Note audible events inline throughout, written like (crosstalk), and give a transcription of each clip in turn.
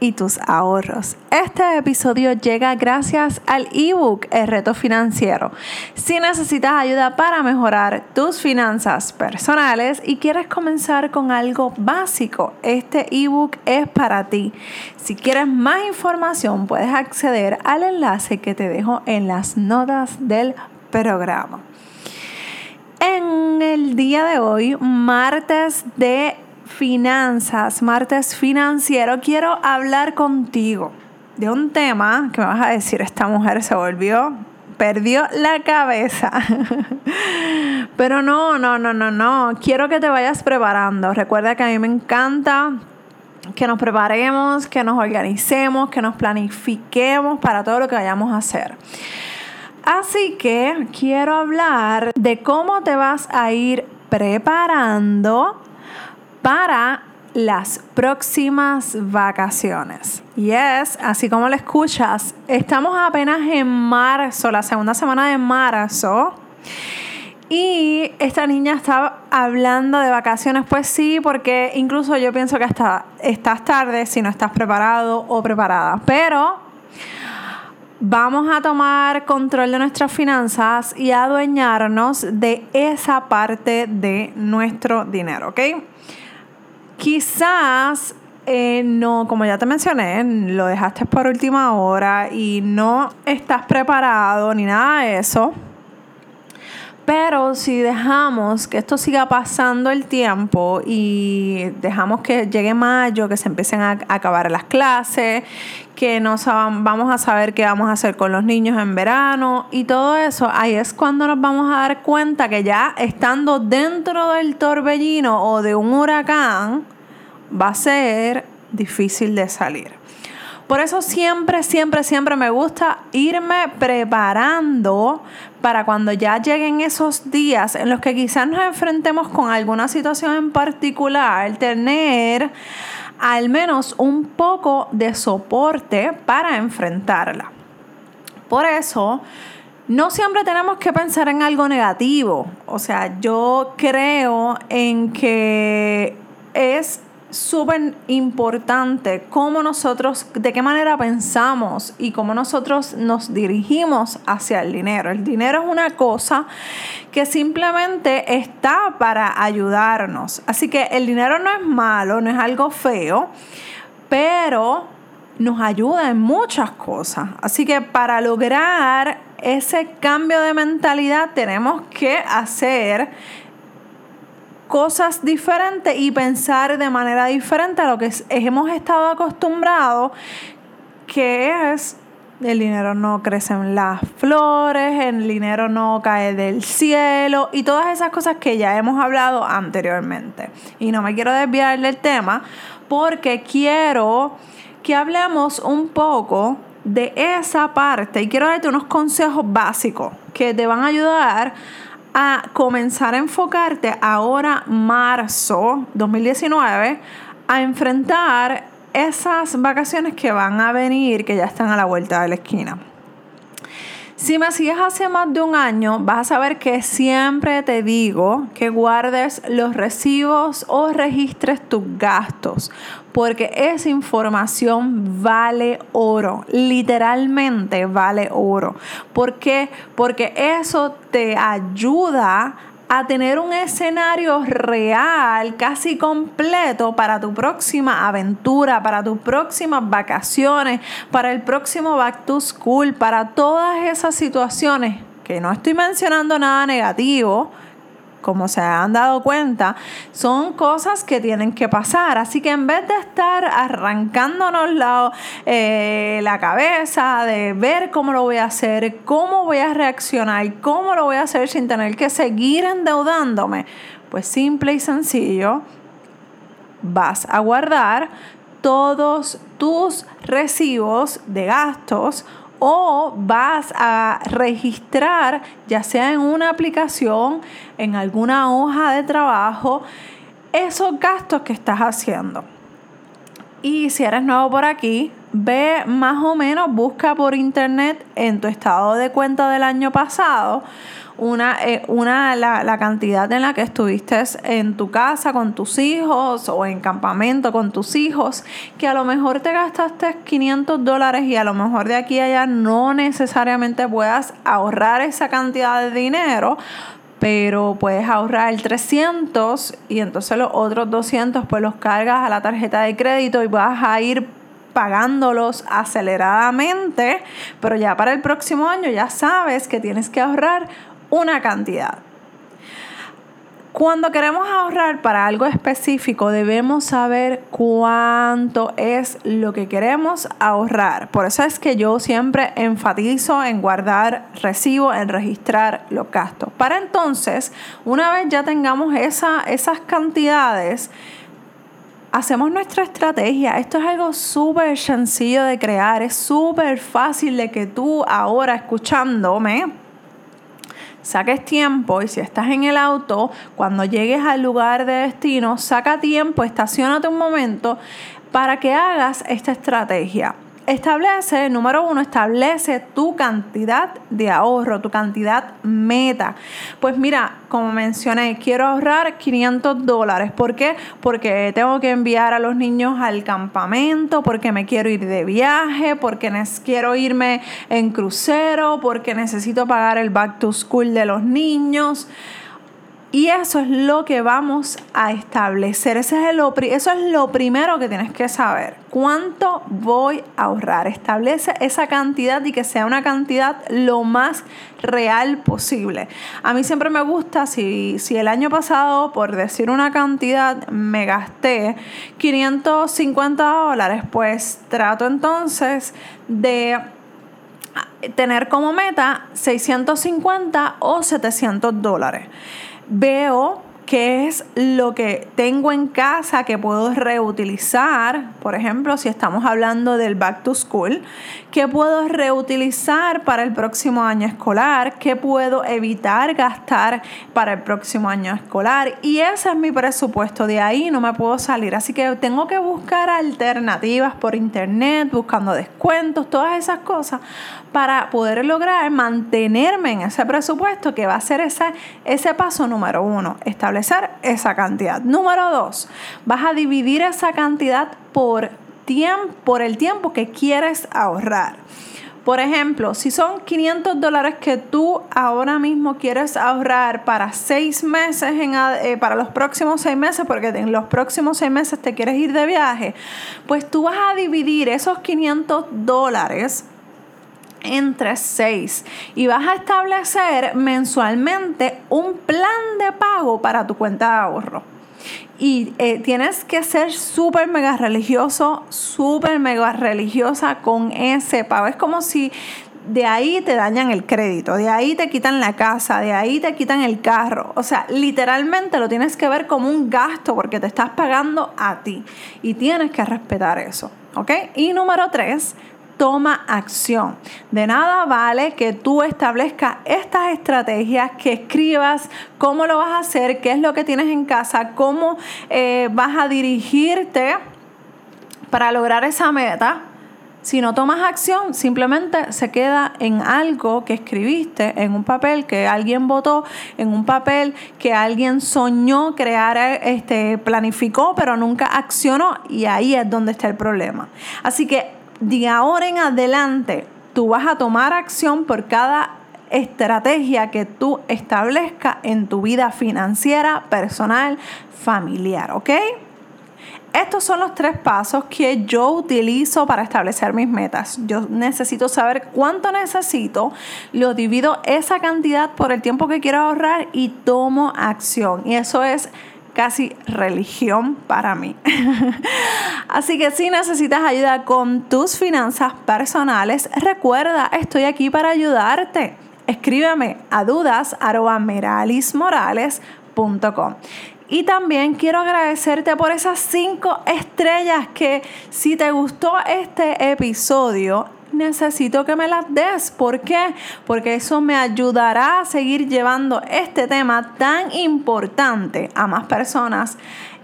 y tus ahorros. Este episodio llega gracias al ebook El reto financiero. Si necesitas ayuda para mejorar tus finanzas personales y quieres comenzar con algo básico, este ebook es para ti. Si quieres más información, puedes acceder al enlace que te dejo en las notas del programa. En el día de hoy, martes de finanzas, martes financiero, quiero hablar contigo de un tema que me vas a decir, esta mujer se volvió, perdió la cabeza. (laughs) Pero no, no, no, no, no, quiero que te vayas preparando. Recuerda que a mí me encanta que nos preparemos, que nos organicemos, que nos planifiquemos para todo lo que vayamos a hacer. Así que quiero hablar de cómo te vas a ir preparando para las próximas vacaciones. Y es, así como lo escuchas, estamos apenas en marzo, la segunda semana de marzo. Y esta niña está hablando de vacaciones, pues sí, porque incluso yo pienso que hasta estás tarde si no estás preparado o preparada. Pero vamos a tomar control de nuestras finanzas y adueñarnos de esa parte de nuestro dinero, ¿ok? Quizás eh, no, como ya te mencioné, lo dejaste por última hora y no estás preparado ni nada de eso. Pero si dejamos que esto siga pasando el tiempo y dejamos que llegue mayo, que se empiecen a acabar las clases, que no vamos a saber qué vamos a hacer con los niños en verano y todo eso, ahí es cuando nos vamos a dar cuenta que ya estando dentro del torbellino o de un huracán, va a ser difícil de salir. Por eso siempre, siempre, siempre me gusta irme preparando para cuando ya lleguen esos días en los que quizás nos enfrentemos con alguna situación en particular, tener al menos un poco de soporte para enfrentarla. Por eso, no siempre tenemos que pensar en algo negativo. O sea, yo creo en que es súper importante cómo nosotros, de qué manera pensamos y cómo nosotros nos dirigimos hacia el dinero. El dinero es una cosa que simplemente está para ayudarnos. Así que el dinero no es malo, no es algo feo, pero nos ayuda en muchas cosas. Así que para lograr ese cambio de mentalidad tenemos que hacer cosas diferentes y pensar de manera diferente a lo que hemos estado acostumbrados, que es el dinero no crece en las flores, el dinero no cae del cielo y todas esas cosas que ya hemos hablado anteriormente. Y no me quiero desviar del tema porque quiero que hablemos un poco de esa parte y quiero darte unos consejos básicos que te van a ayudar a comenzar a enfocarte ahora, marzo 2019, a enfrentar esas vacaciones que van a venir, que ya están a la vuelta de la esquina. Si me sigues hace más de un año, vas a saber que siempre te digo que guardes los recibos o registres tus gastos, porque esa información vale oro, literalmente vale oro. ¿Por qué? Porque eso te ayuda a tener un escenario real, casi completo para tu próxima aventura, para tus próximas vacaciones, para el próximo back to school, para todas esas situaciones que no estoy mencionando nada negativo, como se han dado cuenta, son cosas que tienen que pasar. Así que en vez de estar arrancándonos la, eh, la cabeza, de ver cómo lo voy a hacer, cómo voy a reaccionar, cómo lo voy a hacer sin tener que seguir endeudándome, pues simple y sencillo, vas a guardar todos tus recibos de gastos o vas a registrar, ya sea en una aplicación, en alguna hoja de trabajo, esos gastos que estás haciendo. Y si eres nuevo por aquí, ve más o menos, busca por internet en tu estado de cuenta del año pasado una, eh, una la, la, cantidad en la que estuviste en tu casa con tus hijos o en campamento con tus hijos, que a lo mejor te gastaste 500 dólares y a lo mejor de aquí a allá no necesariamente puedas ahorrar esa cantidad de dinero, pero puedes ahorrar el 300 y entonces los otros 200 pues los cargas a la tarjeta de crédito y vas a ir pagándolos aceleradamente, pero ya para el próximo año ya sabes que tienes que ahorrar una cantidad. Cuando queremos ahorrar para algo específico, debemos saber cuánto es lo que queremos ahorrar. Por eso es que yo siempre enfatizo en guardar recibo, en registrar los gastos. Para entonces, una vez ya tengamos esa, esas cantidades, hacemos nuestra estrategia. Esto es algo súper sencillo de crear, es súper fácil de que tú ahora escuchándome saques tiempo y si estás en el auto, cuando llegues al lugar de destino, saca tiempo, estacionate un momento para que hagas esta estrategia establece, número uno, establece tu cantidad de ahorro, tu cantidad meta. Pues mira, como mencioné, quiero ahorrar 500 dólares. ¿Por qué? Porque tengo que enviar a los niños al campamento, porque me quiero ir de viaje, porque quiero irme en crucero, porque necesito pagar el back to school de los niños. Y eso es lo que vamos a establecer. Ese es eso es lo primero que tienes que saber. ¿Cuánto voy a ahorrar? Establece esa cantidad y que sea una cantidad lo más real posible. A mí siempre me gusta, si, si el año pasado, por decir una cantidad, me gasté 550 dólares, pues trato entonces de tener como meta 650 o 700 dólares veo qué es lo que tengo en casa que puedo reutilizar. Por ejemplo, si estamos hablando del back to school, ¿qué puedo reutilizar para el próximo año escolar? ¿Qué puedo evitar gastar para el próximo año escolar? Y ese es mi presupuesto, de ahí no me puedo salir. Así que tengo que buscar alternativas por internet, buscando descuentos, todas esas cosas para poder lograr mantenerme en ese presupuesto que va a ser ese, ese paso número uno, establecer esa cantidad. Número dos, vas a dividir esa cantidad por, por el tiempo que quieres ahorrar. Por ejemplo, si son 500 dólares que tú ahora mismo quieres ahorrar para seis meses, en, eh, para los próximos seis meses, porque en los próximos seis meses te quieres ir de viaje, pues tú vas a dividir esos 500 dólares entre seis y vas a establecer mensualmente un plan de pago para tu cuenta de ahorro. Y eh, tienes que ser súper mega religioso, súper mega religiosa con ese pago. Es como si de ahí te dañan el crédito, de ahí te quitan la casa, de ahí te quitan el carro. O sea, literalmente lo tienes que ver como un gasto porque te estás pagando a ti y tienes que respetar eso. ¿Ok? Y número tres, toma acción. De nada vale que tú establezcas estas estrategias, que escribas cómo lo vas a hacer, qué es lo que tienes en casa, cómo eh, vas a dirigirte para lograr esa meta. Si no tomas acción, simplemente se queda en algo que escribiste, en un papel que alguien votó, en un papel que alguien soñó crear, este, planificó, pero nunca accionó, y ahí es donde está el problema. Así que de ahora en adelante tú vas a tomar acción por cada estrategia que tú establezcas en tu vida financiera, personal, familiar, ¿ok? Estos son los tres pasos que yo utilizo para establecer mis metas. Yo necesito saber cuánto necesito, lo divido esa cantidad por el tiempo que quiero ahorrar y tomo acción. Y eso es casi religión para mí. (laughs) Así que si necesitas ayuda con tus finanzas personales, recuerda, estoy aquí para ayudarte. Escríbeme a dudas.meralismorales.com. Y también quiero agradecerte por esas cinco estrellas que si te gustó este episodio, necesito que me las des. ¿Por qué? Porque eso me ayudará a seguir llevando este tema tan importante a más personas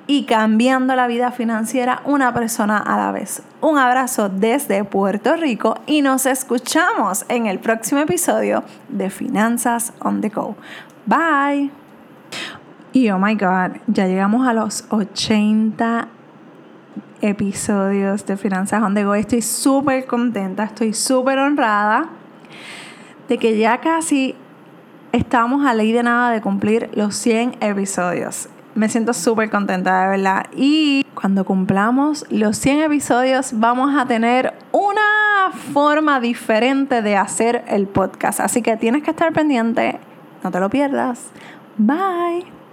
y cambiando la vida financiera una persona a la vez. Un abrazo desde Puerto Rico y nos escuchamos en el próximo episodio de Finanzas on the Go. Bye. Y oh my god, ya llegamos a los 80 episodios de Finanzas on the Go. Estoy súper contenta, estoy súper honrada de que ya casi estamos a ley de nada de cumplir los 100 episodios. Me siento súper contenta, de verdad. Y cuando cumplamos los 100 episodios, vamos a tener una forma diferente de hacer el podcast. Así que tienes que estar pendiente. No te lo pierdas. Bye.